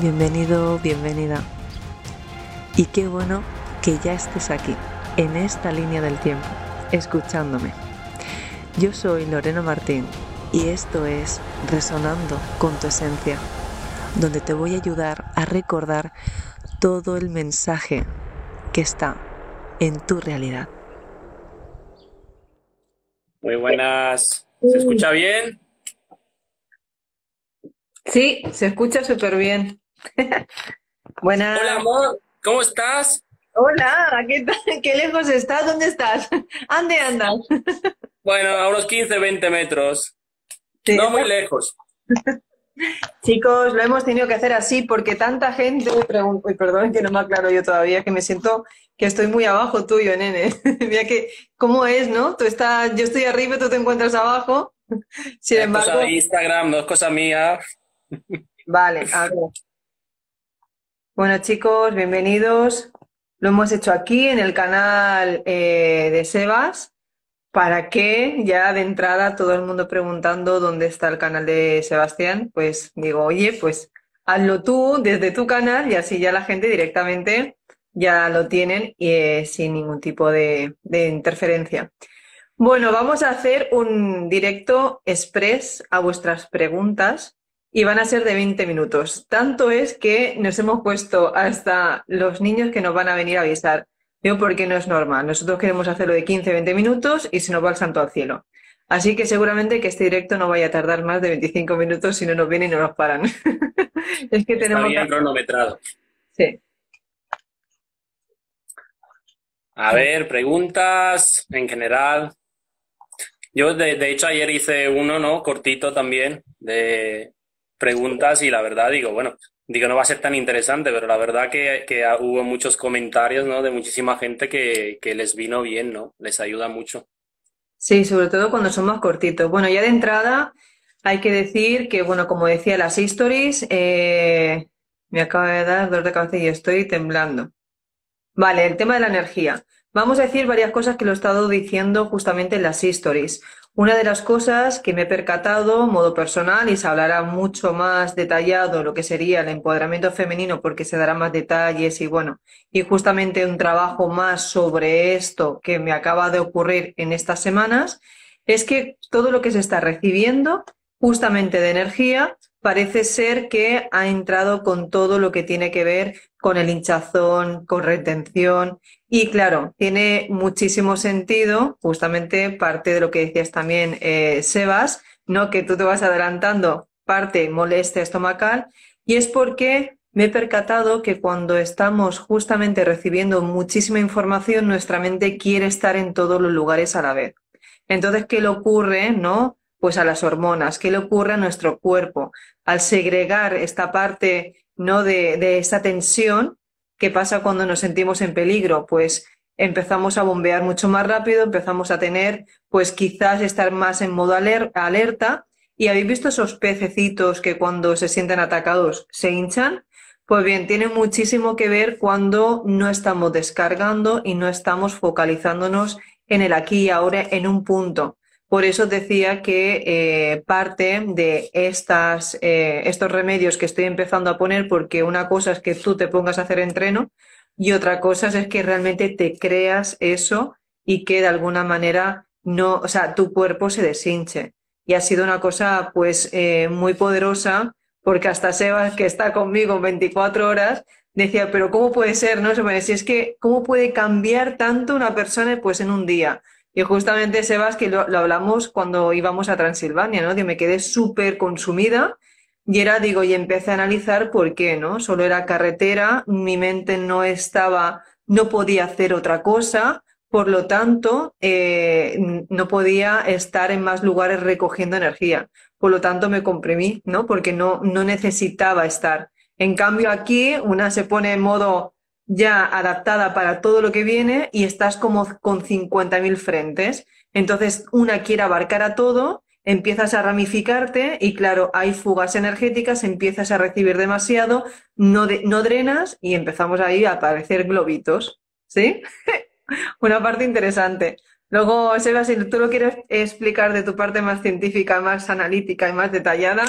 bienvenido, bienvenida. Y qué bueno que ya estés aquí, en esta línea del tiempo, escuchándome. Yo soy Lorena Martín y esto es Resonando con tu Esencia, donde te voy a ayudar a recordar todo el mensaje que está en tu realidad. Muy buenas. ¿Se escucha bien? Sí, se escucha súper bien. Buenas. Hola, amor. ¿Cómo estás? Hola, ¿qué, ¿qué lejos estás? ¿Dónde estás? ¿Dónde andas? Bueno, a unos 15, 20 metros. No muy lejos. Chicos, lo hemos tenido que hacer así porque tanta gente me pregunta, y perdón que no me aclaro yo todavía, que me siento que estoy muy abajo tuyo, nene. Mira que, ¿cómo es, no? Tú estás, yo estoy arriba y tú te encuentras abajo. Sin embargo. Cosa de Instagram, no es cosa mía. Vale, a ver. Bueno, chicos, bienvenidos. Lo hemos hecho aquí en el canal eh, de Sebas. ¿Para qué? Ya de entrada todo el mundo preguntando dónde está el canal de Sebastián, pues digo, oye, pues hazlo tú desde tu canal y así ya la gente directamente ya lo tienen y, eh, sin ningún tipo de, de interferencia. Bueno, vamos a hacer un directo express a vuestras preguntas y van a ser de 20 minutos. Tanto es que nos hemos puesto hasta los niños que nos van a venir a avisar. Yo porque no es normal. Nosotros queremos hacerlo de 15, 20 minutos y se nos va el santo al cielo. Así que seguramente que este directo no vaya a tardar más de 25 minutos si no nos vienen y no nos paran. es que tenemos... Está bien cronometrado. Sí. A ver, preguntas en general. Yo, de, de, hecho, ayer hice uno, ¿no? Cortito también, de preguntas y la verdad digo, bueno, digo, no va a ser tan interesante, pero la verdad que, hubo muchos comentarios, ¿no? De muchísima gente que, les vino bien, ¿no? Les ayuda mucho. Sí, sobre todo cuando son más cortitos. Bueno, ya de entrada hay que decir que, bueno, como decía, las stories, eh, me acaba de dar dolor de cabeza y estoy temblando. Vale, el tema de la energía. Vamos a decir varias cosas que lo he estado diciendo justamente en las stories. Una de las cosas que me he percatado, modo personal, y se hablará mucho más detallado lo que sería el empoderamiento femenino porque se dará más detalles y bueno, y justamente un trabajo más sobre esto que me acaba de ocurrir en estas semanas, es que todo lo que se está recibiendo justamente de energía parece ser que ha entrado con todo lo que tiene que ver con el hinchazón, con retención. Y claro, tiene muchísimo sentido, justamente parte de lo que decías también, eh, Sebas, ¿no? Que tú te vas adelantando parte molestia estomacal, y es porque me he percatado que cuando estamos justamente recibiendo muchísima información, nuestra mente quiere estar en todos los lugares a la vez. Entonces, ¿qué le ocurre, no? Pues a las hormonas, ¿qué le ocurre a nuestro cuerpo? Al segregar esta parte ¿no? De, de esa tensión. ¿Qué pasa cuando nos sentimos en peligro? Pues empezamos a bombear mucho más rápido, empezamos a tener, pues quizás estar más en modo alerta. ¿Y habéis visto esos pececitos que cuando se sienten atacados se hinchan? Pues bien, tiene muchísimo que ver cuando no estamos descargando y no estamos focalizándonos en el aquí y ahora en un punto. Por eso decía que eh, parte de estas, eh, estos remedios que estoy empezando a poner, porque una cosa es que tú te pongas a hacer entreno y otra cosa es que realmente te creas eso y que de alguna manera no, o sea, tu cuerpo se deshinche. Y ha sido una cosa pues eh, muy poderosa porque hasta Sebas, que está conmigo 24 horas, decía, pero ¿cómo puede ser? No, si es que, ¿cómo puede cambiar tanto una persona pues en un día? Y justamente, Sebas, que lo, hablamos cuando íbamos a Transilvania, ¿no? Que me quedé súper consumida y era, digo, y empecé a analizar por qué, ¿no? Solo era carretera, mi mente no estaba, no podía hacer otra cosa, por lo tanto, eh, no podía estar en más lugares recogiendo energía. Por lo tanto, me comprimí, ¿no? Porque no, no necesitaba estar. En cambio, aquí una se pone en modo ya adaptada para todo lo que viene y estás como con 50.000 frentes. Entonces, una quiere abarcar a todo, empiezas a ramificarte y claro, hay fugas energéticas, empiezas a recibir demasiado, no, no drenas y empezamos ahí a aparecer globitos. ¿Sí? una parte interesante. Luego, Seba, si tú lo quieres explicar de tu parte más científica, más analítica y más detallada.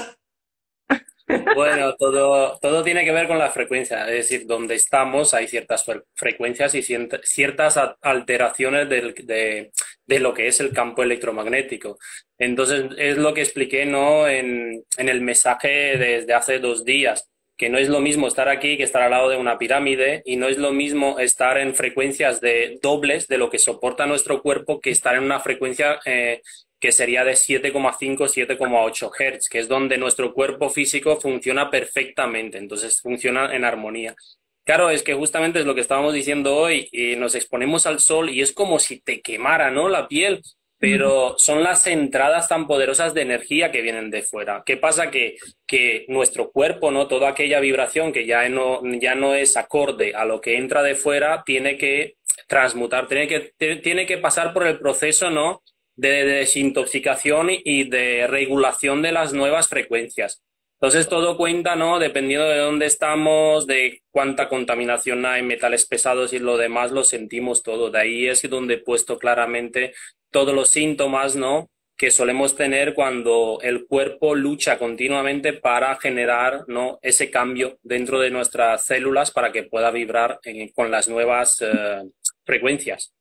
Bueno, todo, todo tiene que ver con la frecuencia, es decir, donde estamos hay ciertas frecuencias y ciertas alteraciones de, lo que es el campo electromagnético. Entonces, es lo que expliqué ¿no? en, en el mensaje desde hace dos días que no es lo mismo estar aquí que estar al lado de una pirámide y no es lo mismo estar en frecuencias de dobles de lo que soporta nuestro cuerpo que estar en una frecuencia eh, que sería de 7,5, 7,8 Hz, que es donde nuestro cuerpo físico funciona perfectamente, entonces funciona en armonía. Claro, es que justamente es lo que estábamos diciendo hoy, y nos exponemos al sol y es como si te quemara, ¿no? La piel pero son las entradas tan poderosas de energía que vienen de fuera. ¿Qué pasa? Que, que nuestro cuerpo, ¿no? Toda aquella vibración que ya no, ya no es acorde a lo que entra de fuera, tiene que transmutar, tiene que, tiene que pasar por el proceso, ¿no? De desintoxicación y de regulación de las nuevas frecuencias. Entonces todo cuenta, ¿no? Dependiendo de dónde estamos, de cuánta contaminación hay, metales pesados y lo demás, lo sentimos todo. De ahí es donde he puesto claramente todos los síntomas, ¿no? que solemos tener cuando el cuerpo lucha continuamente para generar ¿no? ese cambio dentro de nuestras células para que pueda vibrar con las nuevas eh, frecuencias.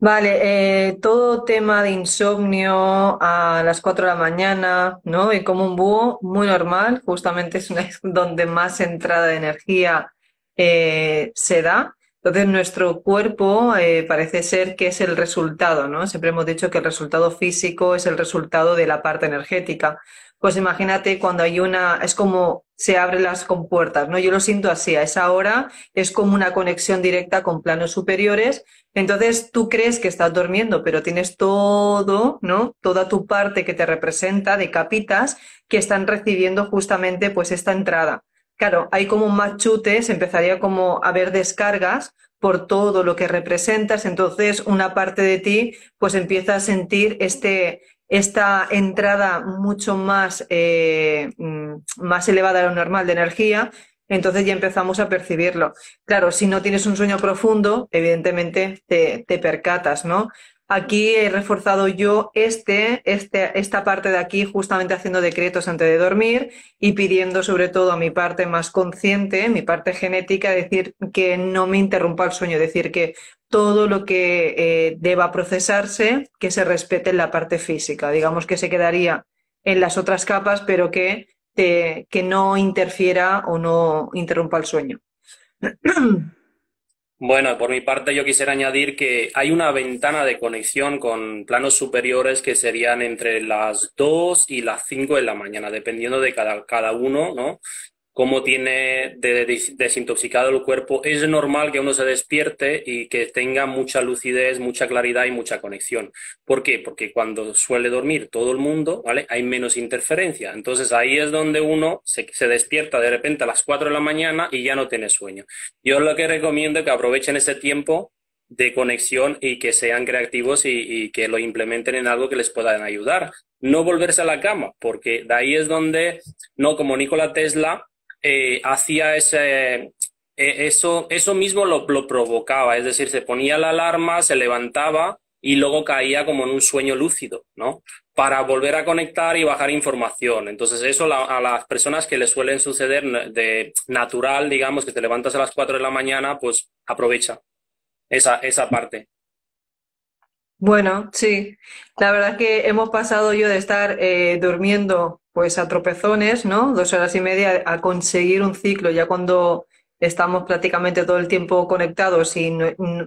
Vale, eh, todo tema de insomnio a las 4 de la mañana, ¿no? Y como un búho, muy normal, justamente es donde más entrada de energía eh, se da. Entonces, nuestro cuerpo eh, parece ser que es el resultado, ¿no? Siempre hemos dicho que el resultado físico es el resultado de la parte energética. Pues imagínate cuando hay una, es como se abren las compuertas, ¿no? Yo lo siento así, a esa hora es como una conexión directa con planos superiores. Entonces tú crees que estás durmiendo, pero tienes todo, ¿no? Toda tu parte que te representa de capitas que están recibiendo justamente pues esta entrada. Claro, hay como un se empezaría como a ver descargas por todo lo que representas, entonces una parte de ti pues empieza a sentir este, esta entrada mucho más, eh, mm, más elevada a lo normal de energía, entonces ya empezamos a percibirlo. Claro, si no tienes un sueño profundo, evidentemente te, te percatas, ¿no? Aquí he reforzado yo este, este, esta parte de aquí, justamente haciendo decretos antes de dormir y pidiendo sobre todo a mi parte más consciente, mi parte genética, decir que no me interrumpa el sueño, decir que todo lo que eh, deba procesarse, que se respete en la parte física. Digamos que se quedaría en las otras capas, pero que, que no interfiera o no interrumpa el sueño. Bueno, por mi parte yo quisiera añadir que hay una ventana de conexión con planos superiores que serían entre las 2 y las 5 de la mañana, dependiendo de cada, cada uno, ¿no? Cómo tiene desintoxicado el cuerpo, es normal que uno se despierte y que tenga mucha lucidez, mucha claridad y mucha conexión. ¿Por qué? Porque cuando suele dormir todo el mundo, ¿vale? Hay menos interferencia. Entonces ahí es donde uno se, despierta de repente a las 4 de la mañana y ya no tiene sueño. Yo lo que recomiendo es que aprovechen ese tiempo de conexión y que sean creativos y, y, que lo implementen en algo que les pueda ayudar. No volverse a la cama, porque de ahí es donde, no como Nikola Tesla, eh, hacía ese, eh, eso, eso mismo lo, provocaba, es decir, se ponía la alarma, se levantaba y luego caía como en un sueño lúcido, ¿no? Para volver a conectar y bajar información. Entonces, eso a las personas que les suelen suceder de natural, digamos, que te levantas a las 4 de la mañana, pues aprovecha esa, esa parte. Bueno, sí. La verdad es que hemos pasado yo de estar eh, durmiendo pues a tropezones, ¿no? Dos horas y media a conseguir un ciclo ya cuando estamos prácticamente todo el tiempo conectados y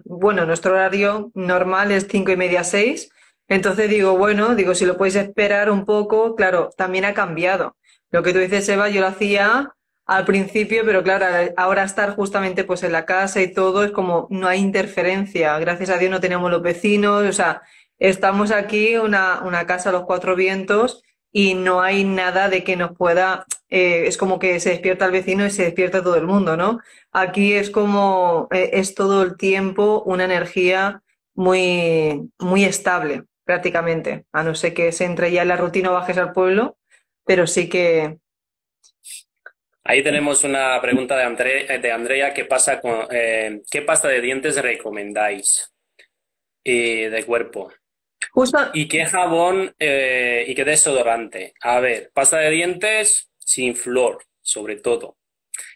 bueno, nuestro horario normal es cinco y media, seis. Entonces digo, bueno, digo, si lo podéis esperar un poco, claro, también ha cambiado. Lo que tú dices, Eva, yo lo hacía al principio, pero claro, ahora estar justamente pues en la casa y todo es como no hay interferencia. Gracias a Dios no tenemos los vecinos, o sea, estamos aquí, una, una casa a los cuatro vientos y no hay nada de que nos pueda, eh, es como que se despierta el vecino y se despierta todo el mundo, ¿no? Aquí es como, eh, es todo el tiempo una energía muy, muy estable, prácticamente, a no ser que se entre ya en la rutina o bajes al pueblo, pero sí que... Ahí tenemos una pregunta de, de Andrea, ¿qué pasa con, eh, ¿qué pasta de dientes recomendáis de cuerpo? ¿Y qué jabón eh, y qué desodorante? A ver, pasta de dientes, sin flor, sobre todo,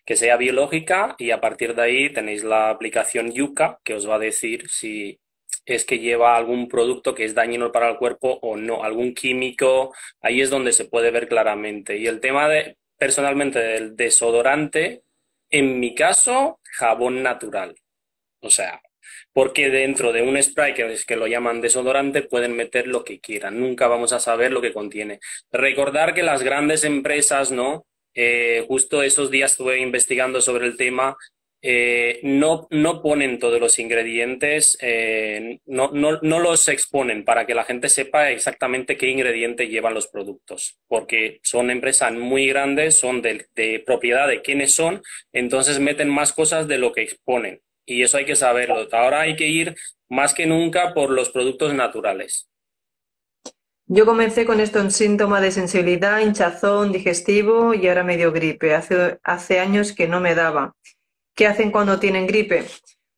que sea biológica y a partir de ahí tenéis la aplicación Yuca que os va a decir si es que lleva algún producto que es dañino para el cuerpo o no, algún químico, ahí es donde se puede ver claramente. Y el tema de, personalmente, del desodorante, en mi caso, jabón natural. O sea, porque dentro de un spray que, lo llaman desodorante pueden meter lo que quieran, nunca vamos a saber lo que contiene. Recordar que las grandes empresas, ¿no? Eh, justo esos días estuve investigando sobre el tema eh, no, no, ponen todos los ingredientes, eh, no, no, no, los exponen para que la gente sepa exactamente qué ingrediente llevan los productos, porque son empresas muy grandes, son de, de, propiedad de quiénes son, entonces meten más cosas de lo que exponen. Y eso hay que saberlo. Ahora hay que ir más que nunca por los productos naturales. Yo comencé con esto en síntoma de sensibilidad, hinchazón, digestivo y ahora medio gripe. Hace, hace años que no me daba. ¿Qué hacen cuando tienen gripe?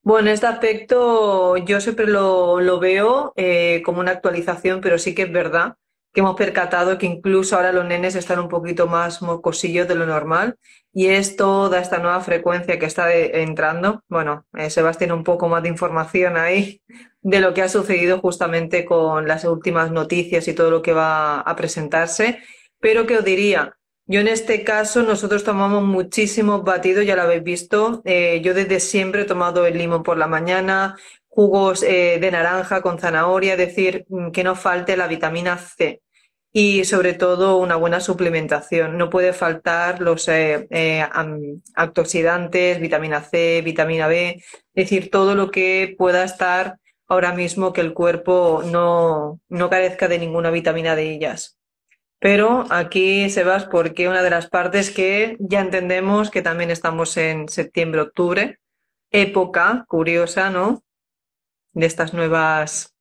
Bueno, en este aspecto yo siempre lo, veo eh, como una actualización, pero sí que es verdad que hemos percatado que incluso ahora los nenes están un poquito más mocosillos de lo normal y esto da esta nueva frecuencia que está entrando. Bueno, eh, Sebastián, un poco más de información ahí de lo que ha sucedido justamente con las últimas noticias y todo lo que va a presentarse. Pero que os diría, yo en este caso, nosotros tomamos muchísimos batidos, ya lo habéis visto. Eh, yo desde siempre he tomado el limón por la mañana, jugos eh, de naranja con zanahoria, es decir, mm, que no falte la vitamina C y sobre todo una buena suplementación. No puede faltar los eh, antioxidantes, vitamina C, vitamina B, es decir, todo lo que pueda estar ahora mismo que el cuerpo no, no carezca de ninguna vitamina de ellas. Pero aquí, Sebas, porque una de las partes que ya entendemos que también estamos en septiembre-octubre, época curiosa, ¿no? De estas nuevas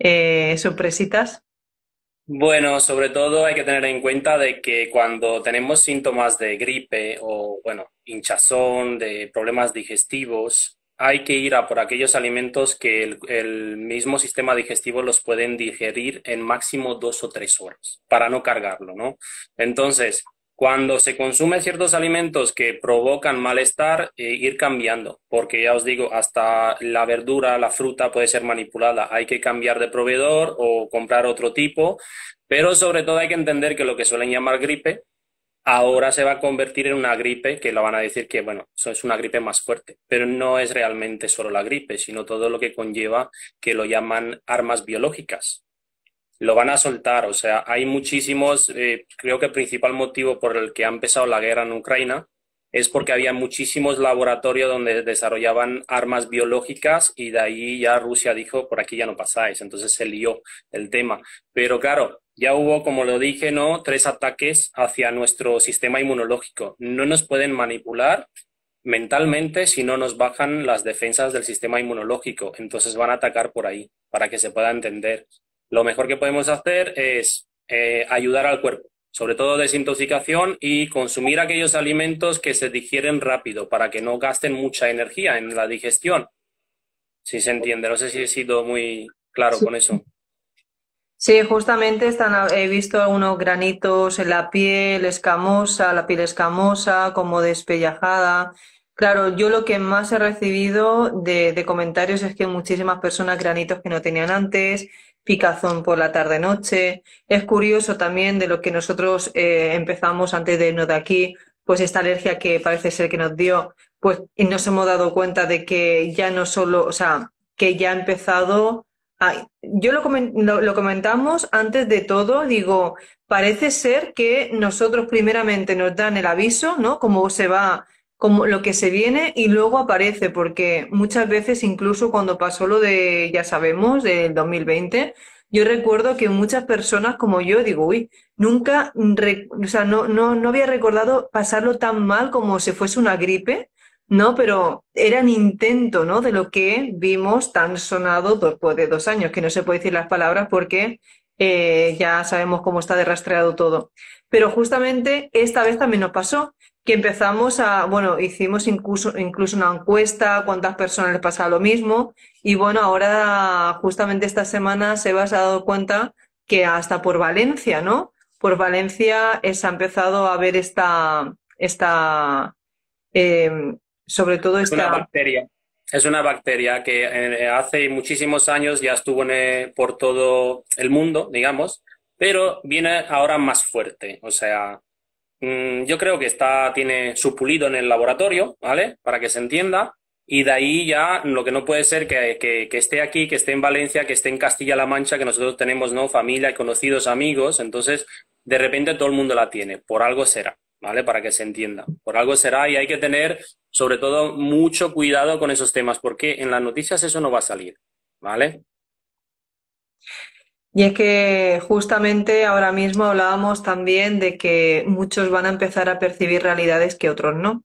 eh, sorpresitas. Bueno, sobre todo hay que tener en cuenta de que cuando tenemos síntomas de gripe o, bueno, hinchazón, de problemas digestivos, hay que ir a por aquellos alimentos que el, mismo sistema digestivo los pueden digerir en máximo dos o tres horas para no cargarlo, ¿no? Entonces, cuando se consumen ciertos alimentos que provocan malestar, eh, ir cambiando, porque ya os digo, hasta la verdura, la fruta puede ser manipulada. Hay que cambiar de proveedor o comprar otro tipo, pero sobre todo hay que entender que lo que suelen llamar gripe ahora se va a convertir en una gripe que lo van a decir que, bueno, eso es una gripe más fuerte, pero no es realmente solo la gripe, sino todo lo que conlleva que lo llaman armas biológicas. Lo van a soltar, o sea, hay muchísimos, eh, creo que el principal motivo por el que ha empezado la guerra en Ucrania es porque había muchísimos laboratorios donde desarrollaban armas biológicas y de ahí ya Rusia dijo, por aquí ya no pasáis, entonces se lió el tema. Pero claro, ya hubo, como lo dije, ¿no? Tres ataques hacia nuestro sistema inmunológico. No nos pueden manipular mentalmente si no nos bajan las defensas del sistema inmunológico. Entonces van a atacar por ahí, para que se pueda entender. Lo mejor que podemos hacer es eh, ayudar al cuerpo, sobre todo desintoxicación y consumir aquellos alimentos que se digieren rápido para que no gasten mucha energía en la digestión. Si se entiende, no sé si he sido muy claro con eso. Sí, justamente están, he visto algunos granitos en la piel escamosa, la piel escamosa, como despellajada. Claro, yo lo que más he recibido de, comentarios es que muchísimas personas granitos que no tenían antes, picazón por la tarde-noche. Es curioso también de lo que nosotros eh, empezamos antes de irnos de aquí, pues esta alergia que parece ser que nos dio, pues y nos hemos dado cuenta de que ya no solo, o sea, que ya ha empezado yo lo, lo, comentamos antes de todo, digo, parece ser que nosotros primeramente nos dan el aviso, ¿no? Cómo se va, como lo que se viene y luego aparece, porque muchas veces incluso cuando pasó lo de, ya sabemos, del 2020, yo recuerdo que muchas personas como yo digo, uy, nunca, o sea, no, no, no había recordado pasarlo tan mal como si fuese una gripe no, pero era un intento, ¿no? De lo que vimos tan sonado después de dos años, que no se puede decir las palabras porque eh, ya sabemos cómo está de rastreado todo. Pero justamente esta vez también nos pasó que empezamos a, bueno, hicimos incluso, incluso una encuesta, cuántas personas les pasaba lo mismo, y bueno, ahora justamente esta semana se ha dado cuenta que hasta por Valencia, ¿no? por Valencia se ha empezado a ver esta, esta em, sobre todo esta... Una bacteria. Es una bacteria que eh, hace muchísimos años ya estuvo por todo el mundo, digamos, pero viene ahora más fuerte. O sea, mm, yo creo que está, tiene su pulido en el laboratorio, ¿vale? Para que se entienda. Y de ahí ya lo que no puede ser que, que, que esté aquí, que esté en Valencia, que esté en Castilla-La Mancha, que nosotros tenemos, ¿no? Familia, conocidos, amigos. Entonces, de repente todo el mundo la tiene. Por algo será. ¿vale? Para que se entienda. Por algo será y hay que tener, sobre todo, mucho cuidado con esos temas, porque en las noticias eso no va a salir, ¿vale? Y es que justamente ahora mismo hablábamos también de que muchos van a empezar a percibir realidades que otros no.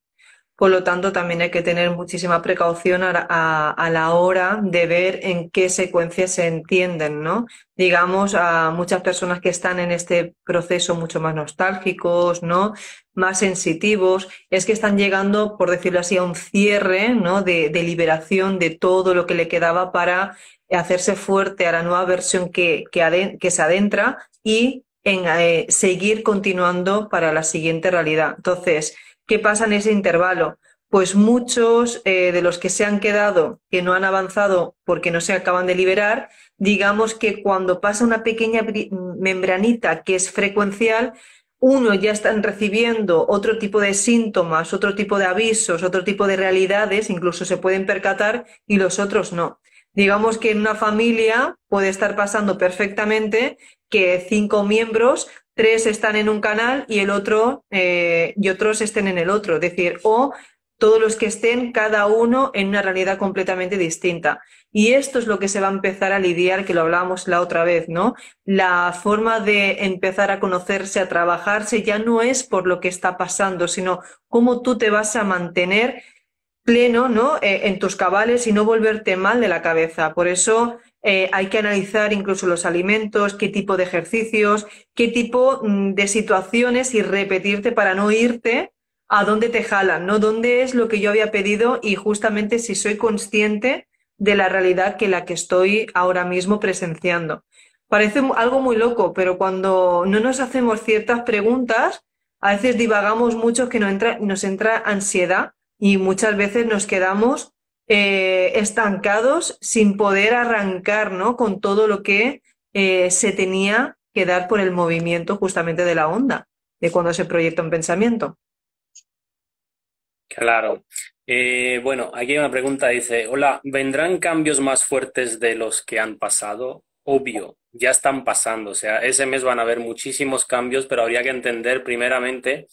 Por lo tanto, también hay que tener muchísima precaución a, la hora de ver en qué secuencias se entienden, ¿no? Digamos, a muchas personas que están en este proceso mucho más nostálgicos, ¿no? Más sensitivos, es que están llegando, por decirlo así, a un cierre, ¿no? De, liberación de todo lo que le quedaba para hacerse fuerte a la nueva versión que, que, se adentra y en eh, seguir continuando para la siguiente realidad. Entonces, ¿Qué pasa en ese intervalo? Pues muchos eh, de los que se han quedado, que no han avanzado porque no se acaban de liberar, digamos que cuando pasa una pequeña membranita que es frecuencial, uno ya están recibiendo otro tipo de síntomas, otro tipo de avisos, otro tipo de realidades, incluso se pueden percatar y los otros no. Digamos que en una familia puede estar pasando perfectamente que cinco miembros tres están en un canal y el otro eh, y otros estén en el otro, es decir, o todos los que estén cada uno en una realidad completamente distinta. Y esto es lo que se va a empezar a lidiar, que lo hablábamos la otra vez, ¿no? La forma de empezar a conocerse, a trabajarse, ya no es por lo que está pasando, sino cómo tú te vas a mantener pleno, ¿no? Eh, en tus cabales y no volverte mal de la cabeza. Por eso eh, hay que analizar incluso los alimentos, qué tipo de ejercicios, qué tipo mm, de situaciones y repetirte para no irte a dónde te jalan, ¿no? ¿Dónde es lo que yo había pedido y justamente si soy consciente de la realidad que la que estoy ahora mismo presenciando? Parece algo muy loco, pero cuando no nos hacemos ciertas preguntas, a veces divagamos mucho que nos entra ansiedad y muchas veces nos quedamos eh, estancados sin poder arrancar ¿no? con todo lo que eh, se tenía que dar por el movimiento justamente de la onda, de cuando se proyecta un pensamiento. Claro. Eh, bueno, aquí hay una pregunta, dice, hola, ¿vendrán cambios más fuertes de los que han pasado? Obvio, ya están pasando, o sea, ese mes van a haber muchísimos cambios, pero habría que entender primeramente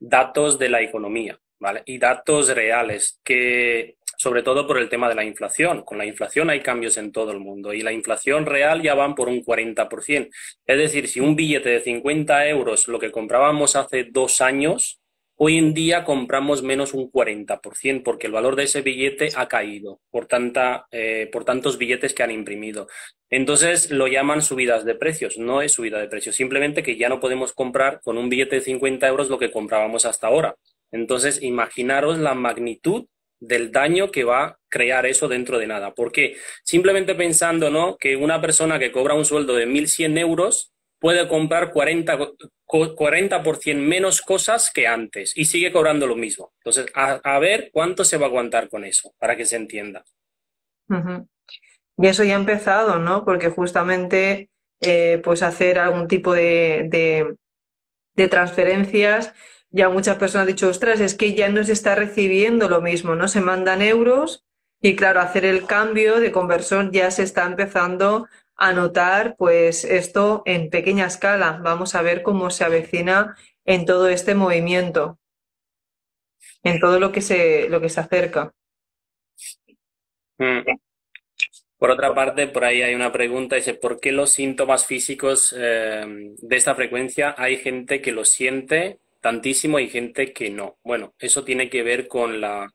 datos de la economía, ¿vale? Y datos reales, que sobre todo por el tema de la inflación. Con la inflación hay cambios en todo el mundo y la inflación real ya van por un 40%. Es decir, si un billete de 50 euros, lo que comprábamos hace dos años, hoy en día compramos menos un 40% porque el valor de ese billete ha caído por, tanta, eh, por tantos billetes que han imprimido. Entonces lo llaman subidas de precios. No es subida de precios, simplemente que ya no podemos comprar con un billete de 50 euros lo que comprábamos hasta ahora. Entonces, imaginaros la magnitud del daño que va a crear eso dentro de nada. Porque simplemente pensando ¿no? que una persona que cobra un sueldo de 1.100 euros puede comprar 40, 40 menos cosas que antes y sigue cobrando lo mismo. Entonces, a, ver cuánto se va a aguantar con eso, para que se entienda. Y eso ya ha empezado, ¿no? Porque justamente, eh, pues hacer algún tipo de, de, de transferencias ya muchas personas han dicho, ostras, es que ya no se está recibiendo lo mismo, ¿no? Se mandan euros y claro, hacer el cambio de conversión ya se está empezando a notar, pues esto en pequeña escala. Vamos a ver cómo se avecina en todo este movimiento, en todo lo que se, lo que se acerca. Mm. Por otra parte, por ahí hay una pregunta, dice, ¿por qué los síntomas físicos eh, de esta frecuencia hay gente que lo siente tantísimo, hay gente que no. Bueno, eso tiene que ver con la,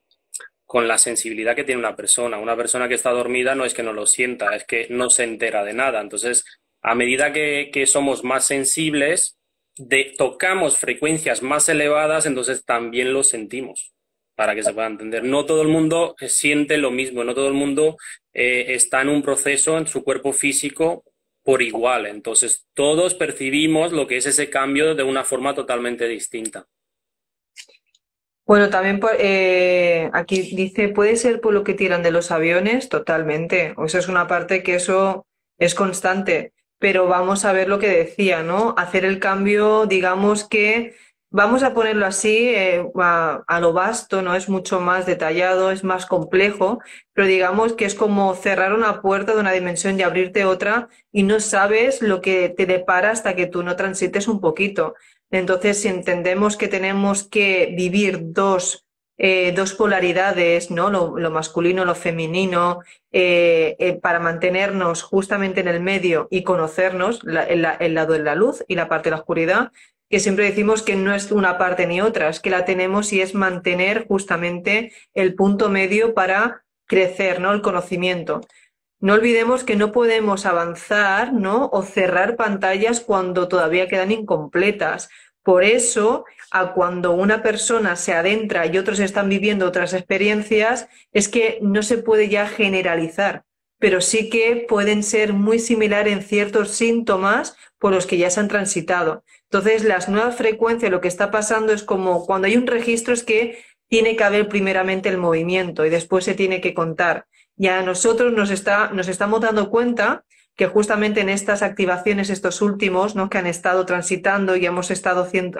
con la sensibilidad que tiene una persona. Una persona que está dormida no es que no lo sienta, es que no se entera de nada. Entonces, a medida que, somos más sensibles, de, tocamos frecuencias más elevadas, entonces también lo sentimos, para que se pueda entender. No todo el mundo siente lo mismo, no todo el mundo eh, está en un proceso en su cuerpo físico por igual. Entonces, todos percibimos lo que es ese cambio de una forma totalmente distinta. Bueno, también eh, aquí dice, puede ser por lo que tiran de los aviones, totalmente. O sea, es una parte que eso es constante. Pero vamos a ver lo que decía, ¿no? Hacer el cambio, digamos que Vamos a ponerlo así, eh, a, lo vasto, ¿no? Es mucho más detallado, es más complejo, pero digamos que es como cerrar una puerta de una dimensión y abrirte otra y no sabes lo que te depara hasta que tú no transites un poquito. Entonces, si entendemos que tenemos que vivir dos, eh, dos polaridades, ¿no? Lo, masculino, lo femenino, eh, para mantenernos justamente en el medio y conocernos el lado de la luz y la parte de la oscuridad, que siempre decimos que no es una parte ni otra, es que la tenemos y es mantener justamente el punto medio para crecer, ¿no? El conocimiento. No olvidemos que no podemos avanzar, ¿no? O cerrar pantallas cuando todavía quedan incompletas. Por eso, a cuando una persona se adentra y otros están viviendo otras experiencias, es que no se puede ya generalizar, pero sí que pueden ser muy similares en ciertos síntomas por los que ya se han transitado. Entonces, las nuevas frecuencias, lo que está pasando es como cuando hay un registro es que tiene que haber primeramente el movimiento y después se tiene que contar. Y a nosotros nos, está, nos estamos dando cuenta que justamente en estas activaciones, estos últimos, ¿no? que han estado transitando y hemos estado haciendo,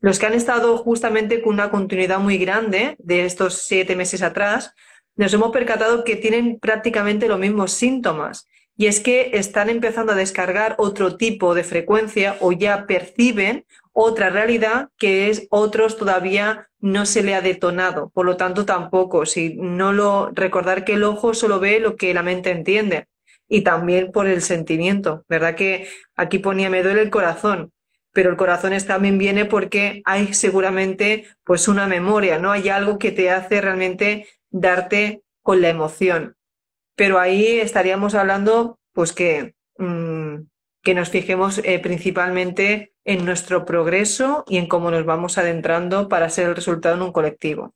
los que han estado justamente con una continuidad muy grande de estos siete meses atrás, nos hemos percatado que tienen prácticamente los mismos síntomas y es que están empezando a descargar otro tipo de frecuencia o ya perciben otra realidad que es otros todavía no se le ha detonado. Por lo tanto, tampoco, si no lo recordar que el ojo solo ve lo que la mente entiende y también por el sentimiento, ¿verdad? Que aquí ponía me duele el corazón, pero el corazón también viene porque hay seguramente pues una memoria, ¿no? Hay algo que te hace realmente darte con la emoción pero ahí estaríamos hablando, pues que, mm, que nos fijemos eh, principalmente en nuestro progreso y en cómo nos vamos adentrando para ser el resultado en un colectivo.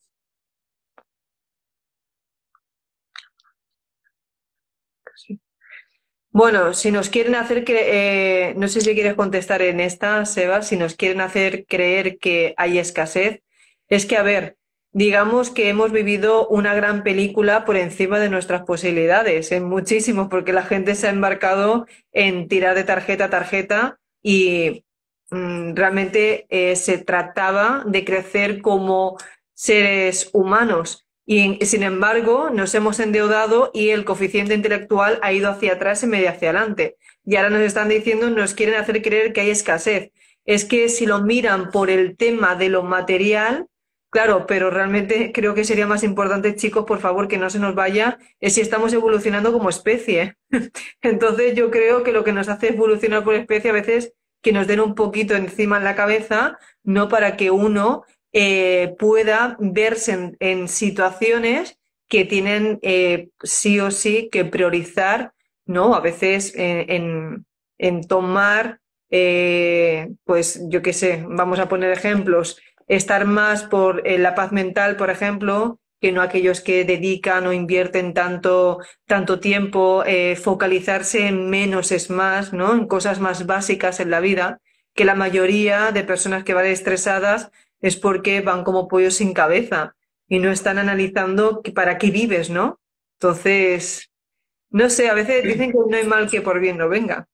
Bueno, si nos quieren hacer que, eh, no sé si quieres contestar en esta, Seba, si nos quieren hacer creer que hay escasez, es que, a ver, digamos que hemos vivido una gran película por encima de nuestras posibilidades, en muchísimo, porque la gente se ha embarcado en tirar de tarjeta a tarjeta y mm, realmente eh, se trataba de crecer como seres humanos. Y sin embargo, nos hemos endeudado y el coeficiente intelectual ha ido hacia atrás en vez de hacia adelante. Y ahora nos están diciendo, nos quieren hacer creer que hay escasez. Es que si lo miran por el tema de lo material, Claro, pero realmente creo que sería más importante, chicos, por favor, que no se nos vaya, es si estamos evolucionando como especie. Entonces yo creo que lo que nos hace evolucionar por especie a veces que nos den un poquito encima en la cabeza, no para que uno eh, pueda verse en, situaciones que tienen eh, sí o sí que priorizar, ¿no? A veces en, en tomar, eh, pues yo qué sé, vamos a poner ejemplos, estar más por eh, la paz mental, por ejemplo, que no aquellos que dedican o invierten tanto, tanto tiempo, eh, focalizarse en menos es más, ¿no? En cosas más básicas en la vida, que la mayoría de personas que van estresadas es porque van como pollos sin cabeza y no están analizando para qué vives, ¿no? Entonces, no sé, a veces dicen que no hay mal que por bien no venga.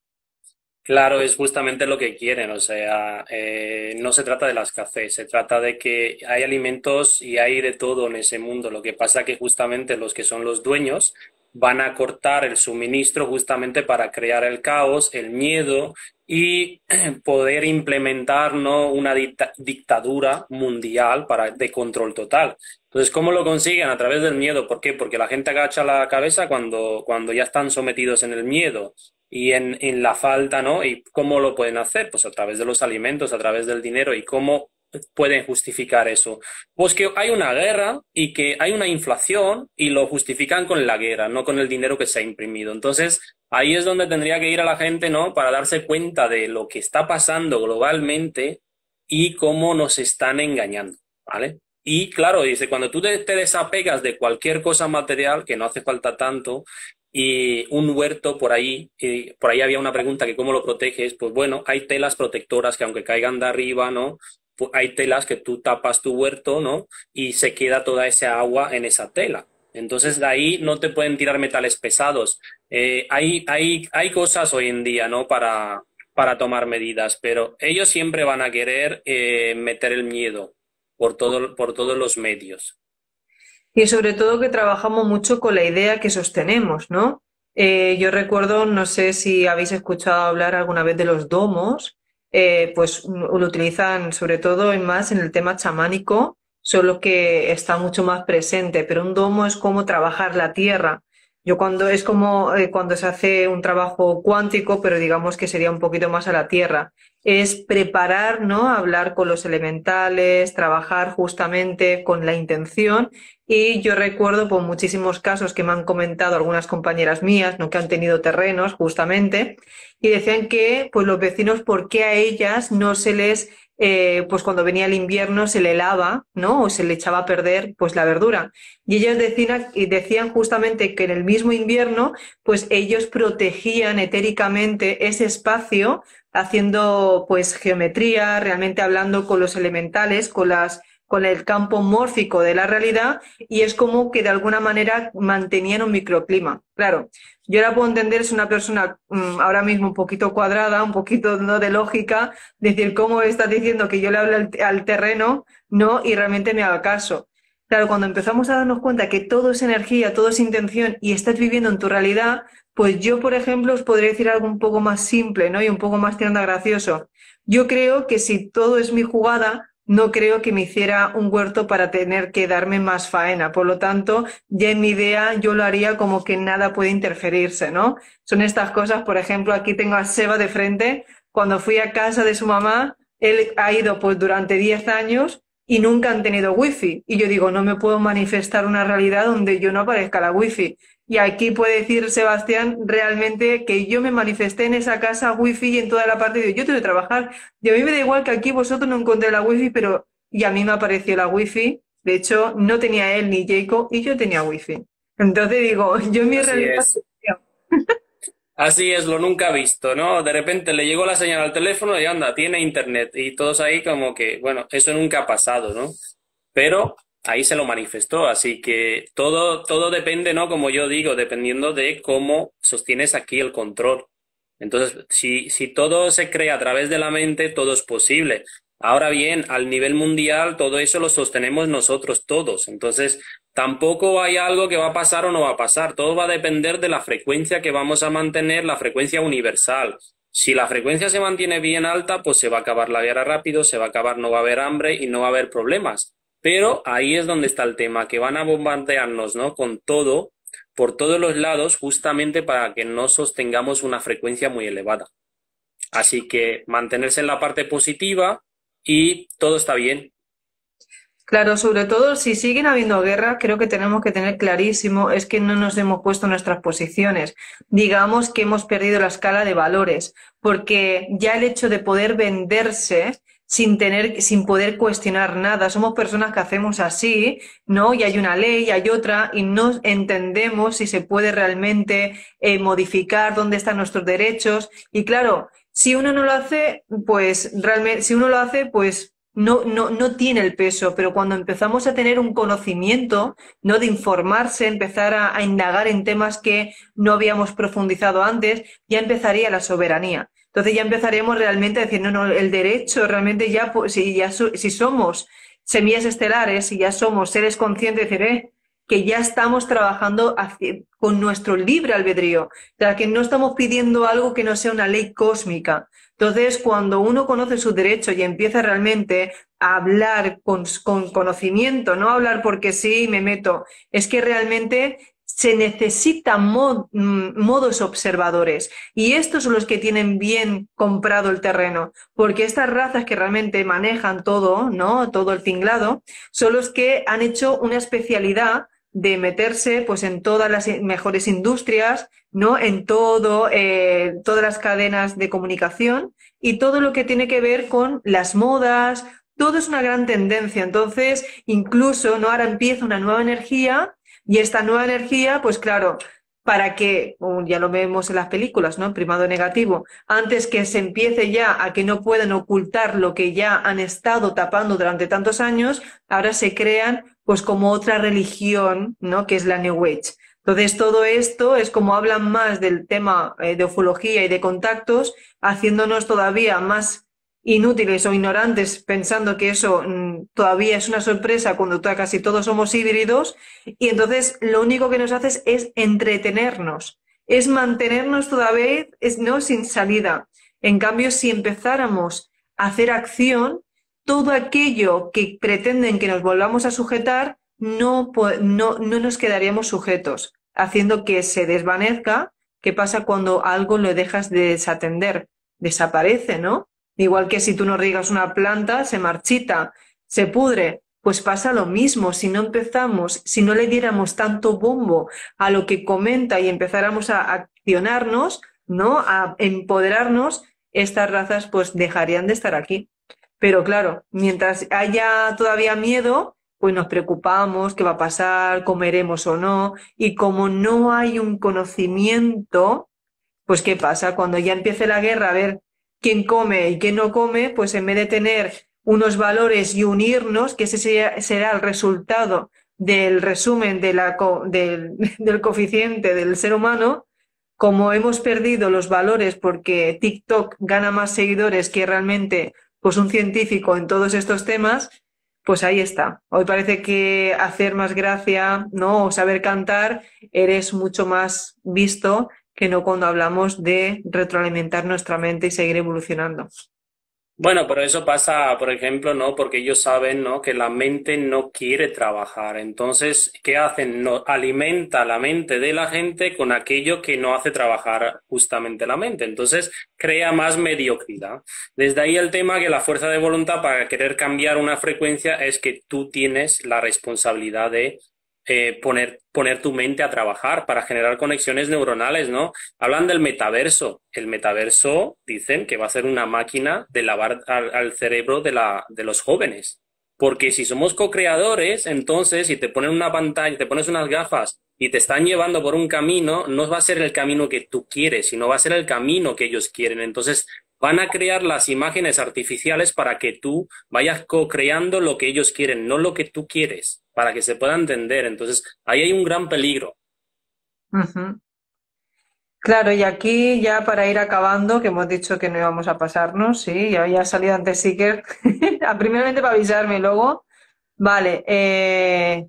Claro, es justamente lo que quieren, o sea, eh, no se trata de la escasez, se trata de que hay alimentos y hay de todo en ese mundo. Lo que pasa que justamente los que son los dueños van a cortar el suministro justamente para crear el caos, el miedo y poder implementar ¿no? una dictadura mundial para, de control total. Entonces, ¿cómo lo consiguen? A través del miedo. ¿Por qué? Porque la gente agacha la cabeza cuando, cuando ya están sometidos en el miedo y en, en, la falta, ¿no? ¿Y cómo lo pueden hacer? Pues a través de los alimentos, a través del dinero. ¿Y cómo pueden justificar eso? Pues que hay una guerra y que hay una inflación y lo justifican con la guerra, no con el dinero que se ha imprimido. Entonces, ahí es donde tendría que ir a la gente, ¿no? Para darse cuenta de lo que está pasando globalmente y cómo nos están engañando, ¿vale? Y claro, dice, cuando tú te, te desapegas de cualquier cosa material, que no hace falta tanto, y un huerto por ahí, por ahí había una pregunta que cómo lo proteges, pues bueno, hay telas protectoras que aunque caigan de arriba, ¿no? Hay telas que tú tapas tu huerto, ¿no? Y se queda toda esa agua en esa tela. Entonces de ahí no te pueden tirar metales pesados. Eh, hay, hay, hay cosas hoy en día, ¿no? Para, para tomar medidas, pero ellos siempre van a querer eh, meter el miedo por, todo, por todos los medios. Y sobre todo que trabajamos mucho con la idea que sostenemos, ¿no? Eh, yo recuerdo, no sé si habéis escuchado hablar alguna vez de los domos, eh, pues lo utilizan sobre todo en más en el tema chamánico, solo que está mucho más presente, pero un domo es como trabajar la tierra. Yo cuando es como eh, cuando se hace un trabajo cuántico, pero digamos que sería un poquito más a la tierra es preparar, ¿no? Hablar con los elementales, trabajar justamente con la intención. Y yo recuerdo por muchísimos casos que me han comentado algunas compañeras mías, ¿no? Que han tenido terrenos justamente, y decían que, pues los vecinos, ¿por qué a ellas no se les eh, pues cuando venía el invierno se le helaba, ¿no? O se le echaba a perder, pues la verdura. Y ellas decían, y decían justamente que en el mismo invierno, pues ellos protegían etéricamente ese espacio haciendo pues geometría, realmente hablando con los elementales, con las con el campo mórfico de la realidad y es como que de alguna manera mantenían un microclima. Claro, yo la puedo entender, es una persona mm, ahora mismo un poquito cuadrada, un poquito no de lógica, decir cómo estás diciendo que yo le hablo al, terreno, no, y realmente me haga caso. Claro, cuando empezamos a darnos cuenta que todo es energía, todo es intención y estás viviendo en tu realidad, pues yo, por ejemplo, os podría decir algo un poco más simple, ¿no? Y un poco más tirando gracioso. Yo creo que si todo es mi jugada, no creo que me hiciera un huerto para tener que darme más faena. Por lo tanto, ya en mi idea yo lo haría como que nada puede interferirse, ¿no? Son estas cosas, por ejemplo, aquí tengo a Seba de frente. Cuando fui a casa de su mamá, él ha ido pues durante 10 años y nunca han tenido wifi. Y yo digo, no me puedo manifestar una realidad donde yo no aparezca la wifi. Y aquí puede decir Sebastián realmente que yo me manifesté en esa casa wifi y en toda la parte de yo tengo que trabajar. Y a mí me da igual que aquí vosotros no encontré la wifi, pero y a mí me apareció la wifi. De hecho, no tenía él ni Jacob y yo tenía wifi. Entonces digo, yo en mi realidad. Así es, lo nunca visto, ¿no? De repente le llegó la señal al teléfono y anda, tiene internet. Y todos ahí como que, bueno, eso nunca ha pasado, ¿no? Pero ahí se lo manifestó. Así que todo, todo depende, ¿no? Como yo digo, dependiendo de cómo sostienes aquí el control. Entonces, si, si todo se crea a través de la mente, todo es posible. Ahora bien, al nivel mundial, todo eso lo sostenemos nosotros todos. Entonces, tampoco hay algo que va a pasar o no va a pasar. Todo va a depender de la frecuencia que vamos a mantener, la frecuencia universal. Si la frecuencia se mantiene bien alta, pues se va a acabar la guerra rápido, se va a acabar, no va a haber hambre y no va a haber problemas. Pero ahí es donde está el tema, que van a bombardearnos, ¿no? Con todo, por todos los lados, justamente para que no sostengamos una frecuencia muy elevada. Así que mantenerse en la parte positiva y todo está bien. Claro, sobre todo si siguen habiendo guerras, creo que tenemos que tener clarísimo es que no nos hemos puesto nuestras posiciones. Digamos que hemos perdido la escala de valores, porque ya el hecho de poder venderse sin tener, sin poder cuestionar nada. Somos personas que hacemos así, ¿no? Y hay una ley, hay otra, y no entendemos si se puede realmente eh, modificar dónde están nuestros derechos. Y claro, si uno no lo hace, pues realmente, si uno lo hace, pues no, no, no tiene el peso, pero cuando empezamos a tener un conocimiento, ¿no? De informarse, empezar a indagar en temas que no habíamos profundizado antes, ya empezaría la soberanía. Entonces ya empezaremos realmente a decir, no, no, el derecho realmente ya, si, ya si somos semillas estelares, si ya somos seres conscientes, decir, eh, que ya estamos trabajando con nuestro libre albedrío, o sea, que no estamos pidiendo algo que no sea una ley cósmica. Entonces, cuando uno conoce sus derechos y empieza realmente a hablar con, con conocimiento, no hablar porque sí me meto, es que realmente se necesitan mm, modos observadores y estos son los que tienen bien comprado el terreno, porque estas razas que realmente manejan todo, ¿no? Todo el tinglado, son los que han hecho una especialidad de meterse pues en todas las mejores industrias, ¿no? En todo, eh, todas las cadenas de comunicación y todo lo que tiene que ver con las modas, todo es una gran tendencia. Entonces, incluso, ¿no? Ahora empieza una nueva energía y esta nueva energía, pues claro, para que, ya lo vemos en las películas, ¿no? Primado negativo, antes que se empiece ya a que no puedan ocultar lo que ya han estado tapando durante tantos años, ahora se crean pues como otra religión, ¿no? Que es la New Age. Entonces, todo esto es como hablan más del tema eh, de ufología y de contactos, haciéndonos todavía más inútiles o ignorantes pensando que eso mm, todavía es una sorpresa cuando casi todos somos híbridos y entonces lo único que nos hace es entretenernos, es mantenernos todavía es, no sin salida. En cambio, si empezáramos a hacer acción, todo aquello que pretenden que nos volvamos a sujetar, no, no, no nos quedaríamos sujetos, haciendo que se desvanezca. ¿Qué pasa cuando algo lo dejas de desatender? Desaparece, ¿no? Igual que si tú no riegas una planta, se marchita, se pudre. Pues pasa lo mismo, si no empezamos, si no le diéramos tanto bombo a lo que comenta y empezáramos a accionarnos, ¿no? A empoderarnos, estas razas pues dejarían de estar aquí. Pero claro, mientras haya todavía miedo, pues nos preocupamos, qué va a pasar, comeremos o no, y como no hay un conocimiento, pues qué pasa cuando ya empiece la guerra, a ver quién come y quién no come, pues en vez de tener unos valores y unirnos, que ese será, el resultado del resumen del, del coeficiente del ser humano, como hemos perdido los valores porque TikTok gana más seguidores que realmente pues un científico en todos estos temas, pues ahí está. Hoy parece que hacer más gracia, ¿no? O saber cantar, eres mucho más visto que no cuando hablamos de retroalimentar nuestra mente y seguir evolucionando. Bueno, pero eso pasa, por ejemplo, ¿no? Porque ellos saben, ¿no? Que la mente no quiere trabajar. Entonces, ¿qué hacen? No, alimenta la mente de la gente con aquello que no hace trabajar justamente la mente. Entonces, crea más mediocridad. Desde ahí el tema que la fuerza de voluntad para querer cambiar una frecuencia es que tú tienes la responsabilidad de eh, poner, poner tu mente a trabajar para generar conexiones neuronales, ¿no? Hablan del metaverso. El metaverso dicen que va a ser una máquina de lavar al, cerebro de, la, de los jóvenes. Porque si somos co-creadores, entonces si te ponen una pantalla, te pones unas gafas y te están llevando por un camino, no va a ser el camino que tú quieres, sino va a ser el camino que ellos quieren. Entonces van a crear las imágenes artificiales para que tú vayas co-creando lo que ellos quieren, no lo que tú quieres para que se pueda entender. Entonces, ahí hay un gran peligro. Claro, y aquí ya para ir acabando, que hemos dicho que no íbamos a pasarnos, sí, ya había salido antes Seeker, primeramente para avisarme luego, vale, eh,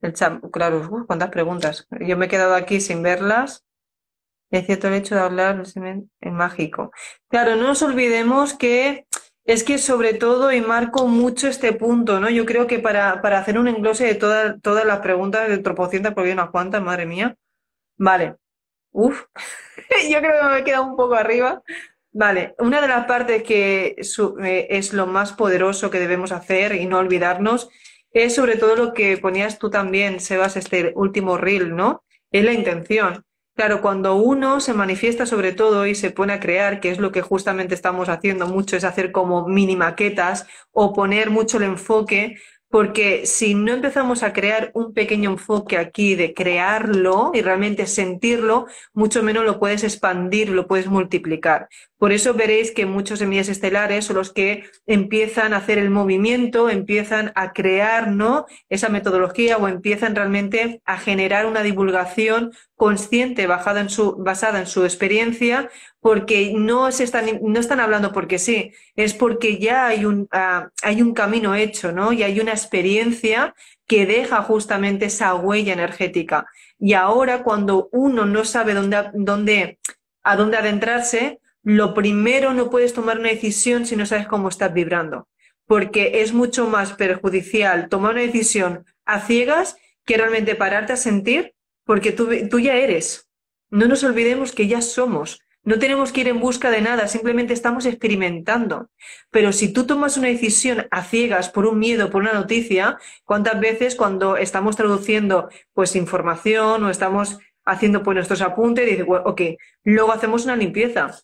el claro, cuántas preguntas. Yo me he quedado aquí sin verlas. Es cierto el hecho de hablar en mágico. Claro, no nos olvidemos que es que sobre todo, y marco mucho este punto, ¿no? Yo creo que para, para hacer un englose de todas las preguntas de tropocientas, porque hay unas cuantas, madre mía. Vale. Uf, yo creo que me he quedado un poco arriba. Vale, una de las partes que eh, es lo más poderoso que debemos hacer y no olvidarnos es sobre todo lo que ponías tú también, Sebas, este último reel, ¿no? Es la intención. Claro, cuando uno se manifiesta sobre todo y se pone a crear, que es lo que justamente estamos haciendo mucho, es hacer como mini maquetas o poner mucho el enfoque porque si no empezamos a crear un pequeño enfoque aquí de crearlo y realmente sentirlo, mucho menos lo puedes expandir, lo puedes multiplicar. Por eso veréis que muchos semillas estelares son los que empiezan a hacer el movimiento, empiezan a crear ¿no? esa metodología o empiezan realmente a generar una divulgación consciente basada en su, basada en su experiencia porque no, se están, no están hablando porque sí, es porque ya hay un, ah, hay un camino hecho, ¿no? Y hay una experiencia que deja justamente esa huella energética. Y ahora cuando uno no sabe dónde, dónde, a dónde adentrarse, lo primero no puedes tomar una decisión si no sabes cómo estás vibrando, porque es mucho más perjudicial tomar una decisión a ciegas que realmente pararte a sentir, porque tú, ya eres. No nos olvidemos que ya somos. No tenemos que ir en busca de nada, simplemente estamos experimentando. Pero si tú tomas una decisión a ciegas por un miedo, por una noticia, ¿cuántas veces cuando estamos traduciendo pues información o estamos haciendo pues nuestros apuntes, dice, ok, luego hacemos una limpieza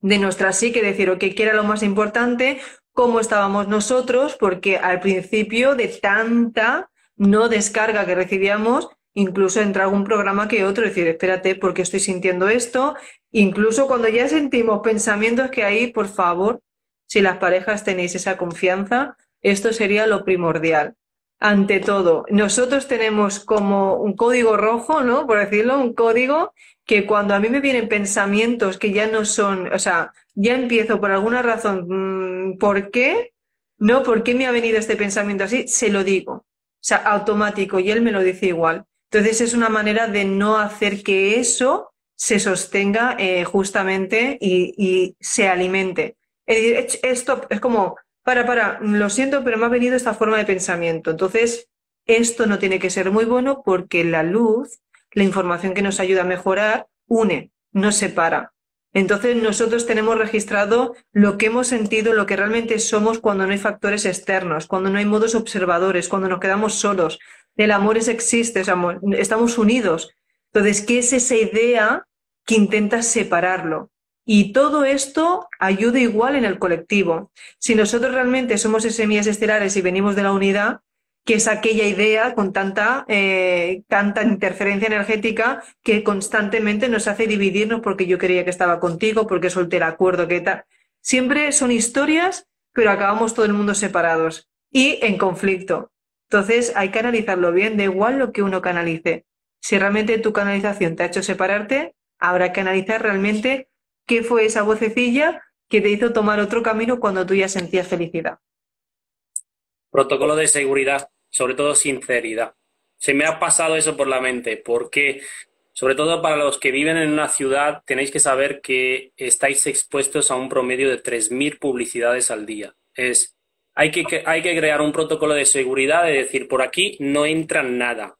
de nuestra psique, decir, ok, ¿qué era lo más importante? ¿Cómo estábamos nosotros? Porque al principio de tanta no descarga que recibíamos, incluso entre algún programa que otro, decir, espérate, ¿por qué estoy sintiendo esto? Incluso cuando ya sentimos pensamientos que ahí, por favor, si las parejas tenéis esa confianza, esto sería lo primordial. Ante todo, nosotros tenemos como un código rojo, ¿no? Por decirlo, un código que cuando a mí me vienen pensamientos que ya no son, o sea, ya empiezo por alguna razón, mm, ¿por qué? No, ¿por qué me ha venido este pensamiento así? Se lo digo. O sea, automático, y él me lo dice igual. Entonces es una manera de no hacer que eso se sostenga eh, justamente y, se alimente. Esto es como, para, para, lo siento, pero me ha venido esta forma de pensamiento. Entonces, esto no tiene que ser muy bueno porque la luz, la información que nos ayuda a mejorar, une, no separa. Entonces nosotros tenemos registrado lo que hemos sentido, lo que realmente somos cuando no hay factores externos, cuando no hay modos observadores, cuando nos quedamos solos. El amor es existe, estamos unidos. Entonces, ¿qué es esa idea que intenta separarlo? Y todo esto ayuda igual en el colectivo. Si nosotros realmente somos semillas estelares y venimos de la unidad, que es aquella idea con tanta, eh, tanta interferencia energética que constantemente nos hace dividirnos porque yo creía que estaba contigo, porque solté el acuerdo, que tal. Siempre son historias, pero acabamos todo el mundo separados y en conflicto. Entonces hay que analizarlo bien, da igual lo que uno canalice. Si realmente tu canalización te ha hecho separarte, habrá que analizar realmente qué fue esa vocecilla que te hizo tomar otro camino cuando tú ya sentías felicidad. Protocolo de seguridad sobre todo sinceridad. Se me ha pasado eso por la mente, porque sobre todo para los que viven en una ciudad, tenéis que saber que estáis expuestos a un promedio de 3.000 publicidades al día. Es, hay que, hay que crear un protocolo de seguridad de decir, por aquí no entra nada.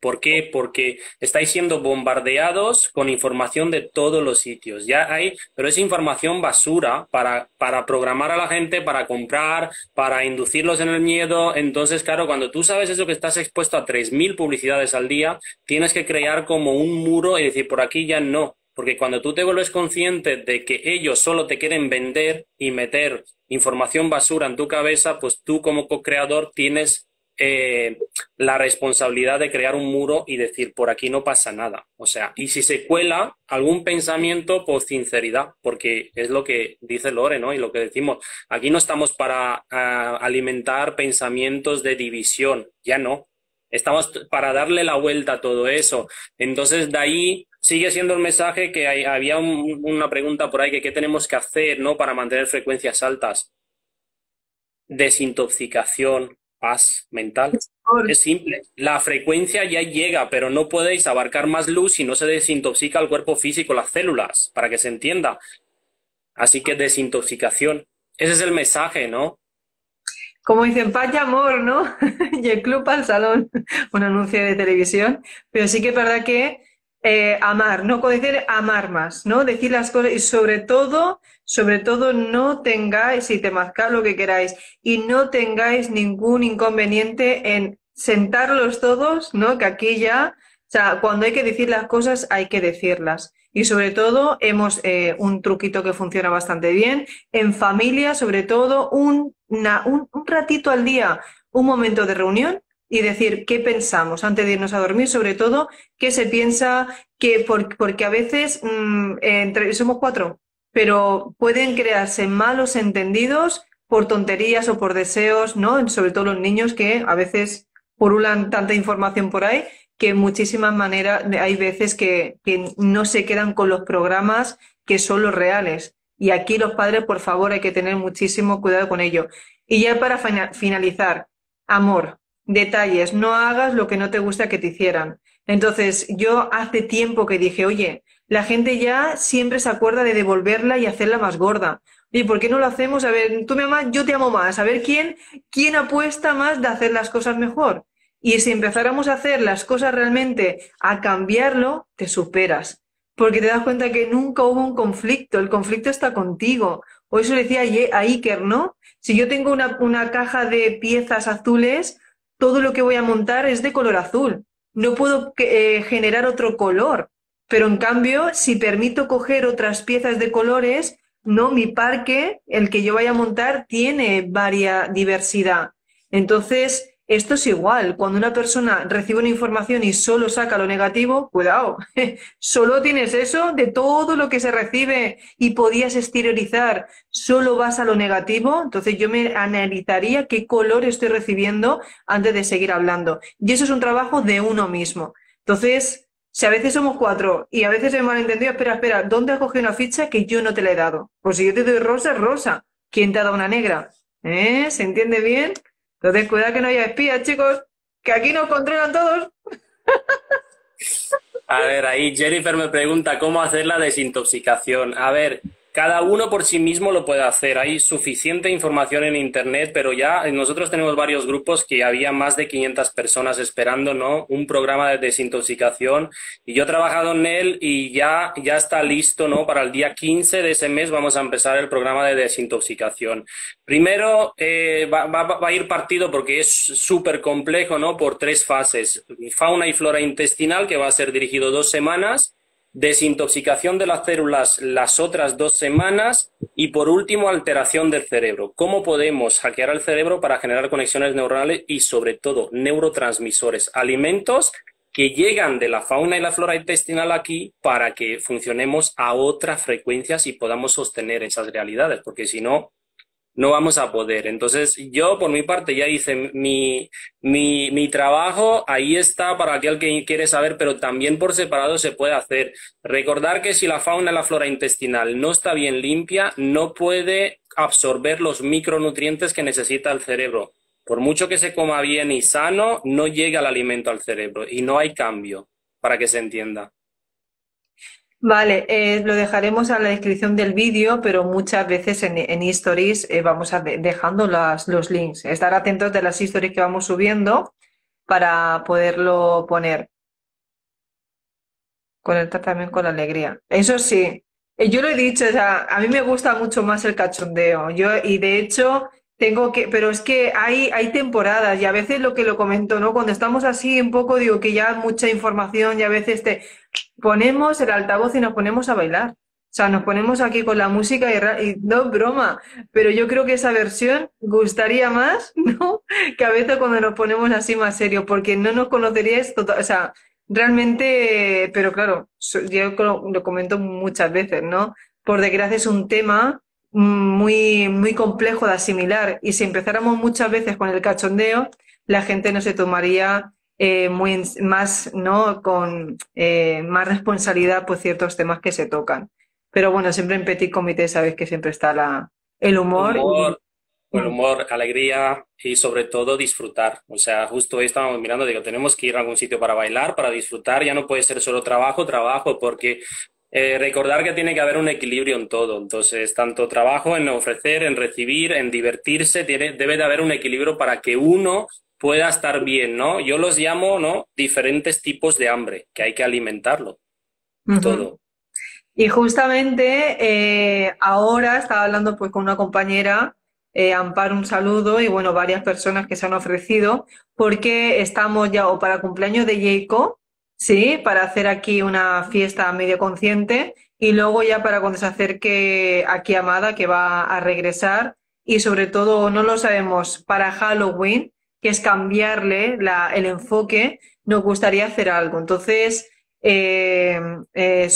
¿Por qué? Porque estáis siendo bombardeados con información de todos los sitios. Ya hay, pero es información basura para, para programar a la gente, para comprar, para inducirlos en el miedo. Entonces, claro, cuando tú sabes eso que estás expuesto a 3.000 publicidades al día, tienes que crear como un muro y decir, por aquí ya no. Porque cuando tú te vuelves consciente de que ellos solo te quieren vender y meter información basura en tu cabeza, pues tú como co-creador tienes eh, la responsabilidad de crear un muro y decir, por aquí no pasa nada. O sea, y si se cuela algún pensamiento, por sinceridad, porque es lo que dice Lore, ¿no? Y lo que decimos, aquí no estamos para ah, alimentar pensamientos de división, ya no. Estamos para darle la vuelta a todo eso. Entonces, de ahí sigue siendo el mensaje que había una pregunta por ahí que qué tenemos que hacer, ¿no? Para mantener frecuencias altas. Desintoxicación, paz mental. Es simple. La frecuencia ya llega, pero no podéis abarcar más luz si no se desintoxica el cuerpo físico, las células, para que se entienda. Así que desintoxicación. Ese es el mensaje, ¿no? Como dicen, paz y amor, ¿no? y el club al salón, un anuncio de televisión. Pero sí que es verdad que eh, amar, no decir amar más, ¿no? Decir las cosas y sobre todo, sobre todo no tengáis, y temazcad lo que queráis, y no tengáis ningún inconveniente en sentarlos todos, ¿no? Que aquí ya, o sea, cuando hay que decir las cosas, hay que decirlas. Y sobre todo, hemos eh, un truquito que funciona bastante bien. En familia, sobre todo, un, un, un ratito al día, un momento de reunión y decir qué pensamos antes de irnos a dormir, sobre todo qué se piensa, que porque a veces mm, entre, somos cuatro, pero pueden crearse malos entendidos por tonterías o por deseos, ¿no? Sobre todo los niños que a veces porulan tanta información por ahí que muchísimas maneras hay veces que no se quedan con los programas que son los reales. Y aquí los padres, por favor, hay que tener muchísimo cuidado con ello. Y ya para finalizar, amor detalles, no hagas lo que no te gusta que te hicieran. Entonces, yo hace tiempo que dije, oye, la gente ya siempre se acuerda de devolverla y hacerla más gorda. ¿Y por qué no lo hacemos? A ver, tú me amas, yo te amo más. A ver quién, quién apuesta más de hacer las cosas mejor. Y si empezáramos a hacer las cosas realmente a cambiarlo, te superas. Porque te das cuenta que nunca hubo un conflicto. El conflicto está contigo. O eso le decía a Iker, ¿no? Si yo tengo una, una caja de piezas azules, todo lo que voy a montar es de color azul. No puedo eh, generar otro color. Pero en cambio, si permito coger otras piezas de colores, no, mi parque, el que yo vaya a montar, tiene varia diversidad. Entonces, esto es igual. Cuando una persona recibe una información y solo saca lo negativo, cuidado, solo tienes eso de todo lo que se recibe y podías exteriorizar, solo vas a lo negativo. Entonces yo me analizaría qué color estoy recibiendo antes de seguir hablando. Y eso es un trabajo de uno mismo. Entonces, si a veces somos cuatro y a veces he malentendido, espera, espera, ¿dónde has cogido una ficha que yo no te la he dado? Pues si yo te doy rosa, es rosa. ¿Quién te ha dado una negra? ¿Eh? ¿Se entiende bien? Entonces, cuidado que no haya espías, chicos, que aquí nos controlan todos. A ver, ahí Jennifer me pregunta cómo hacer la desintoxicación. A ver, cada uno por sí mismo lo puede hacer. Hay suficiente información en Internet, pero ya nosotros tenemos varios grupos que había más de 500 personas esperando, ¿no? Un programa de desintoxicación. Y yo he trabajado en él y ya, ya está listo, ¿no? Para el día 15 de ese mes vamos a empezar el programa de desintoxicación. Primero eh, va, va, a ir partido porque es súper complejo, ¿no? Por tres fases. Fauna y flora intestinal, que va a ser dirigido dos semanas desintoxicación de las células las otras dos semanas y por último alteración del cerebro. ¿Cómo podemos hackear el cerebro para generar conexiones neuronales y sobre todo neurotransmisores, alimentos que llegan de la fauna y la flora intestinal aquí para que funcionemos a otras frecuencias y podamos sostener esas realidades, porque si no, no vamos a poder. Entonces, yo por mi parte ya hice mi, mi, mi, trabajo, ahí está para aquel que quiere saber, pero también por separado se puede hacer. Recordar que si la fauna la flora intestinal no está bien limpia, no puede absorber los micronutrientes que necesita el cerebro. Por mucho que se coma bien y sano, no llega el alimento al cerebro y no hay cambio, para que se entienda. Vale, eh, lo dejaremos a la descripción del vídeo, pero muchas veces en, en eh, vamos a dejando las, los links. Estar atentos de las Stories que vamos subiendo para poderlo poner. Conectar también con la alegría. Eso sí, eh, yo lo he dicho, o sea, a mí me gusta mucho más el cachondeo. Yo, y de hecho, tengo que, pero es que hay, hay temporadas y a veces lo que lo comento, ¿no? Cuando estamos así un poco, digo que ya mucha información y a veces te ponemos el altavoz y nos ponemos a bailar. O sea, nos ponemos aquí con la música y, no broma, pero yo creo que esa versión gustaría más, ¿no? Que a veces cuando nos ponemos así más serio, porque no nos conoceríais, total, o sea, realmente, pero claro, yo lo comento muchas veces, ¿no? Por desgracia es un tema muy, muy complejo de asimilar y si empezáramos muchas veces con el cachondeo, la gente no se tomaría eh, muy más, ¿no? Con eh, más responsabilidad por ciertos temas que se tocan. Pero bueno, siempre en Petit Comité sabes que siempre está la, el humor. El humor, alegría y sobre todo disfrutar. O sea, justo hoy estábamos mirando, digo, tenemos que ir a algún sitio para bailar, para disfrutar. Ya no puede ser solo trabajo, trabajo, porque eh, recordar que tiene que haber un equilibrio en todo. Entonces, tanto trabajo en ofrecer, en recibir, en divertirse, tiene, debe de haber un equilibrio para que uno pueda estar bien, ¿no? Yo los llamo, ¿no? Diferentes tipos de hambre, que hay que alimentarlo. Todo. Y justamente eh, ahora estaba hablando pues con una compañera, eh, Amparo, un saludo, y bueno, varias personas que se han ofrecido, porque estamos ya o para cumpleaños de Jacob, sí, para hacer aquí una fiesta medio consciente, y luego ya para cuando se acerque aquí Amada, que va a regresar, y sobre todo, no lo sabemos, para Halloween, que es cambiarle el enfoque, nos gustaría hacer algo. Entonces, eh, eh,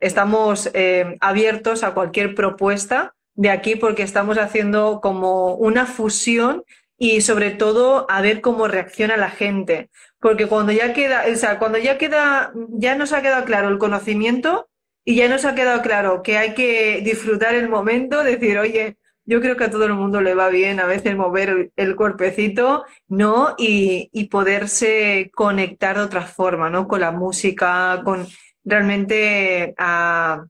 estamos eh, abiertos a cualquier propuesta de aquí porque estamos haciendo como una fusión y sobre todo a ver cómo reacciona la gente. Porque cuando ya queda, o sea, cuando ya queda, ya nos ha quedado claro el conocimiento y ya nos ha quedado claro que hay que disfrutar el momento, decir, oye, yo creo que a todo el mundo le va bien a veces mover el, cuerpecito, ¿no? Y, y, poderse conectar de otra forma, ¿no? Con la música, con realmente a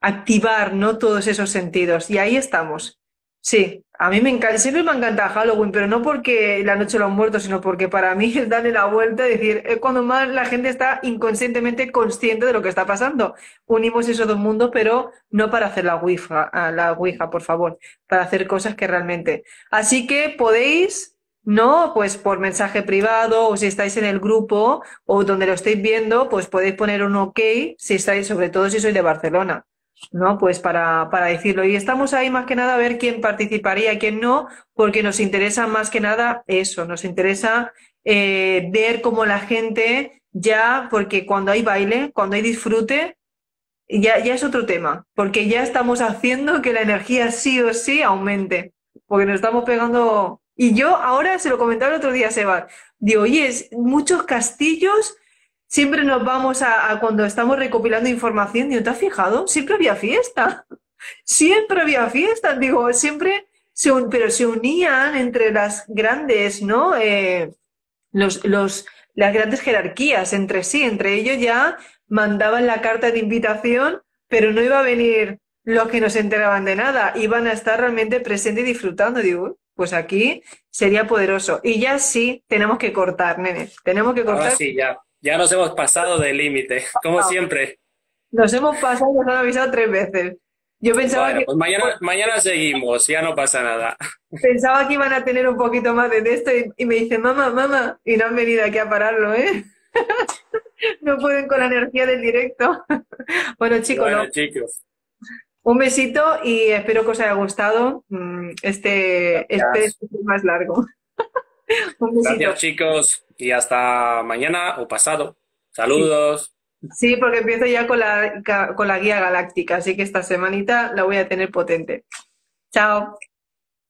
activar, ¿no? Todos esos sentidos. Y ahí estamos. Sí, a mí me encanta, siempre me encanta Halloween, pero no porque la noche lo han muerto, sino porque para mí es darle la vuelta, es decir, es cuando más la gente está inconscientemente consciente de lo que está pasando. Unimos esos dos mundos, pero no para hacer la ouija, la ouija, por favor, para hacer cosas que realmente. Así que podéis, ¿no? Pues por mensaje privado o si estáis en el grupo o donde lo estéis viendo, pues podéis poner un ok si estáis, sobre todo si sois de Barcelona. ¿No? Pues para, para decirlo. Y estamos ahí más que nada a ver quién participaría y quién no, porque nos interesa más que nada eso, nos interesa eh, ver cómo la gente ya, porque cuando hay baile, cuando hay disfrute, ya, ya es otro tema, porque ya estamos haciendo que la energía sí o sí aumente, porque nos estamos pegando. Y yo ahora se lo comentaba el otro día a Seba, digo, oye, muchos castillos siempre nos vamos a, cuando estamos recopilando información, digo, ¿te has fijado? Siempre había fiesta, siempre había fiesta, digo, siempre, se pero se unían entre las grandes, ¿no? Eh, los, los, las grandes jerarquías entre sí, entre ellos ya mandaban la carta de invitación, pero no iba a venir los que no se enteraban de nada, iban a estar realmente presentes y disfrutando. Digo, pues aquí sería poderoso. Y ya sí, tenemos que cortar, nene. Tenemos que cortar. sí, ya. Ya nos hemos pasado del límite, como siempre. Nos hemos pasado, nos han avisado tres veces. Yo pensaba que. Pues mañana, mañana seguimos, ya no pasa nada. Pensaba que iban a tener un poquito más de esto y, me dicen, mamá, mamá, y no han venido aquí a pararlo, ¿eh? no pueden con la energía del directo. bueno, chicos, chicos. Un besito y espero que os haya gustado mm, este, este más largo. Gracias, chicos, y hasta mañana o pasado. Saludos. Sí, porque empiezo ya con la, con la guía galáctica, así que esta semanita la voy a tener potente. Chao.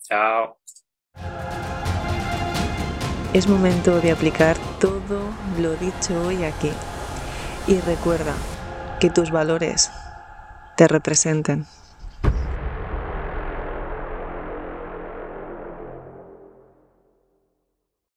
Chao. Es momento de aplicar todo lo dicho hoy aquí. Y recuerda que tus valores te representen.